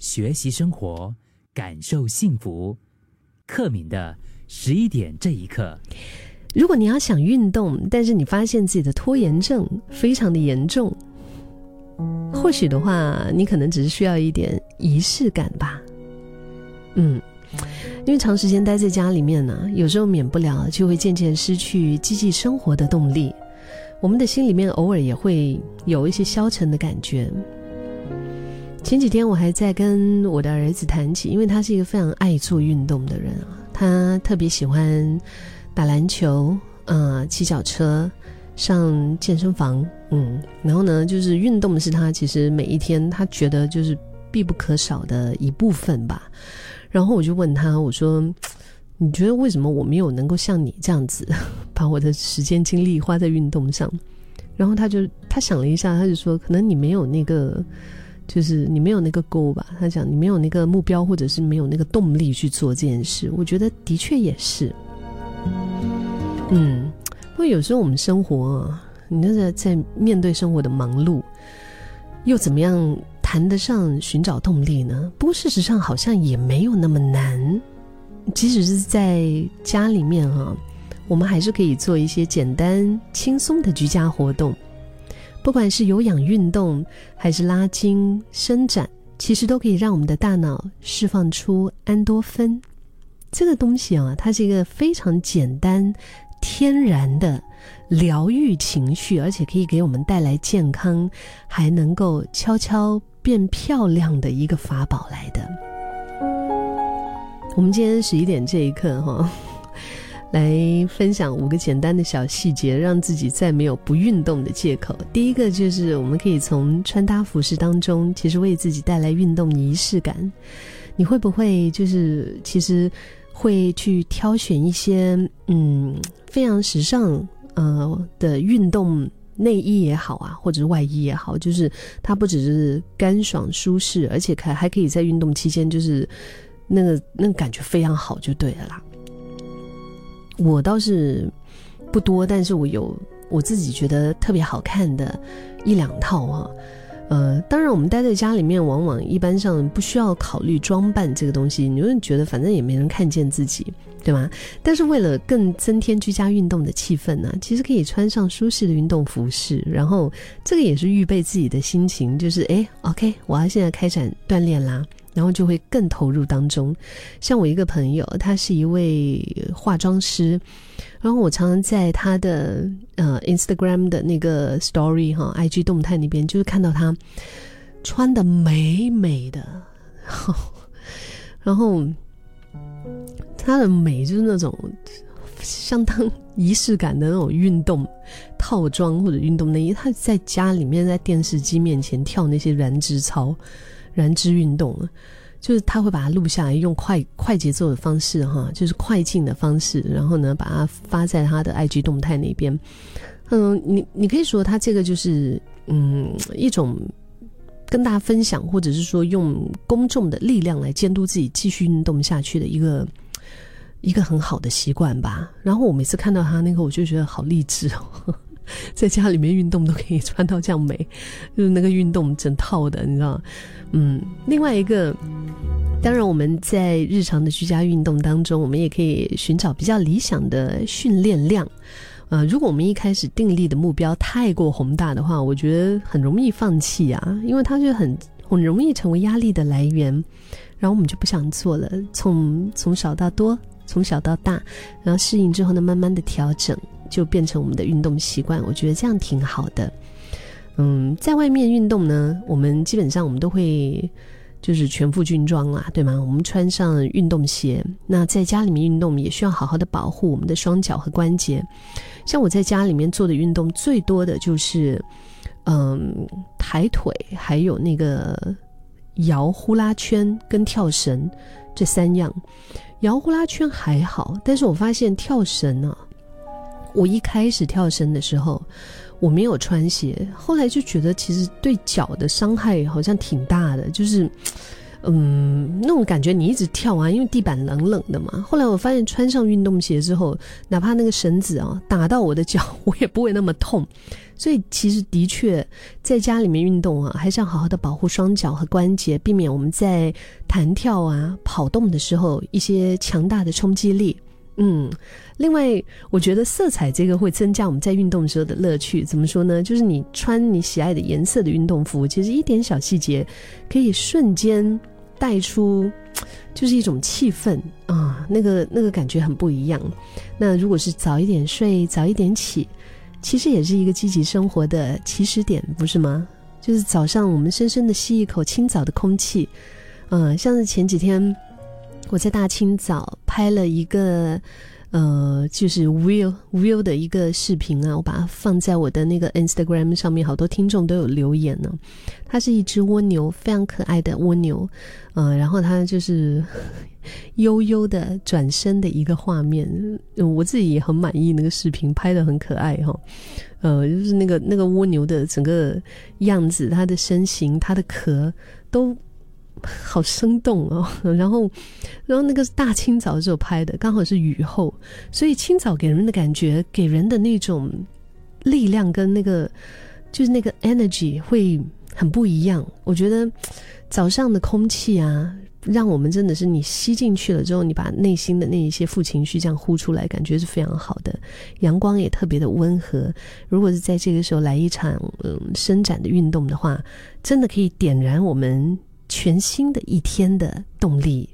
学习生活，感受幸福。克敏的十一点这一刻，如果你要想运动，但是你发现自己的拖延症非常的严重，或许的话，你可能只是需要一点仪式感吧。嗯，因为长时间待在家里面呢，有时候免不了就会渐渐失去积极生活的动力，我们的心里面偶尔也会有一些消沉的感觉。前几天我还在跟我的儿子谈起，因为他是一个非常爱做运动的人啊，他特别喜欢打篮球，呃，骑脚车，上健身房，嗯，然后呢，就是运动是他其实每一天他觉得就是必不可少的一部分吧。然后我就问他，我说：“你觉得为什么我没有能够像你这样子，把我的时间精力花在运动上？”然后他就他想了一下，他就说：“可能你没有那个。”就是你没有那个 goal 吧？他讲你没有那个目标，或者是没有那个动力去做这件事。我觉得的确也是。嗯，不过有时候我们生活，啊你那个在面对生活的忙碌，又怎么样谈得上寻找动力呢？不过事实上好像也没有那么难。即使是在家里面哈，我们还是可以做一些简单轻松的居家活动。不管是有氧运动，还是拉筋伸展，其实都可以让我们的大脑释放出安多芬。这个东西啊，它是一个非常简单、天然的疗愈情绪，而且可以给我们带来健康，还能够悄悄变漂亮的一个法宝来的。我们今天十一点这一刻，哈。来分享五个简单的小细节，让自己再没有不运动的借口。第一个就是，我们可以从穿搭服饰当中，其实为自己带来运动仪式感。你会不会就是其实会去挑选一些嗯非常时尚呃的运动内衣也好啊，或者是外衣也好，就是它不只是干爽舒适，而且还还可以在运动期间就是那个那个感觉非常好，就对了啦。我倒是不多，但是我有我自己觉得特别好看的一两套啊。呃，当然我们待在家里面，往往一般上不需要考虑装扮这个东西，你会觉得反正也没人看见自己，对吗？但是为了更增添居家运动的气氛呢，其实可以穿上舒适的运动服饰，然后这个也是预备自己的心情，就是哎，OK，我要现在开展锻炼啦。然后就会更投入当中，像我一个朋友，他是一位化妆师，然后我常常在他的呃 Instagram 的那个 Story 哈，IG 动态那边，就是看到他穿的美美的，然后他的美就是那种相当仪式感的那种运动套装或者运动内衣，他在家里面在电视机面前跳那些燃脂操。燃脂运动，就是他会把它录下来，用快快节奏的方式，哈，就是快进的方式，然后呢，把它发在他的 IG 动态那边。嗯，你你可以说他这个就是嗯一种跟大家分享，或者是说用公众的力量来监督自己继续运动下去的一个一个很好的习惯吧。然后我每次看到他那个，我就觉得好励志哦。在家里面运动都可以穿到这样美，就是那个运动整套的，你知道？嗯，另外一个，当然我们在日常的居家运动当中，我们也可以寻找比较理想的训练量。呃，如果我们一开始定立的目标太过宏大的话，我觉得很容易放弃啊，因为它就很很容易成为压力的来源，然后我们就不想做了。从从少到多，从小到大，然后适应之后呢，慢慢的调整。就变成我们的运动习惯，我觉得这样挺好的。嗯，在外面运动呢，我们基本上我们都会就是全副军装啦，对吗？我们穿上运动鞋。那在家里面运动，也需要好好的保护我们的双脚和关节。像我在家里面做的运动最多的就是，嗯，抬腿，还有那个摇呼啦圈跟跳绳这三样。摇呼啦圈还好，但是我发现跳绳呢。我一开始跳绳的时候，我没有穿鞋，后来就觉得其实对脚的伤害好像挺大的，就是，嗯，那种感觉你一直跳啊，因为地板冷冷的嘛。后来我发现穿上运动鞋之后，哪怕那个绳子啊打到我的脚，我也不会那么痛。所以其实的确在家里面运动啊，还是要好好的保护双脚和关节，避免我们在弹跳啊、跑动的时候一些强大的冲击力。嗯，另外，我觉得色彩这个会增加我们在运动时候的乐趣。怎么说呢？就是你穿你喜爱的颜色的运动服，其实一点小细节可以瞬间带出，就是一种气氛啊，那个那个感觉很不一样。那如果是早一点睡，早一点起，其实也是一个积极生活的起始点，不是吗？就是早上我们深深的吸一口清早的空气，嗯，像是前几天。我在大清早拍了一个，呃，就是 Will Will 的一个视频啊，我把它放在我的那个 Instagram 上面，好多听众都有留言呢。它是一只蜗牛，非常可爱的蜗牛，嗯，然后它就是 悠悠的转身的一个画面，我自己也很满意那个视频，拍的很可爱哈，呃，就是那个那个蜗牛的整个样子，它的身形，它的壳都。好生动哦，然后，然后那个是大清早的时候拍的，刚好是雨后，所以清早给人的感觉，给人的那种力量跟那个就是那个 energy 会很不一样。我觉得早上的空气啊，让我们真的是你吸进去了之后，你把内心的那一些负情绪这样呼出来，感觉是非常好的。阳光也特别的温和，如果是在这个时候来一场嗯伸展的运动的话，真的可以点燃我们。全新的一天的动力。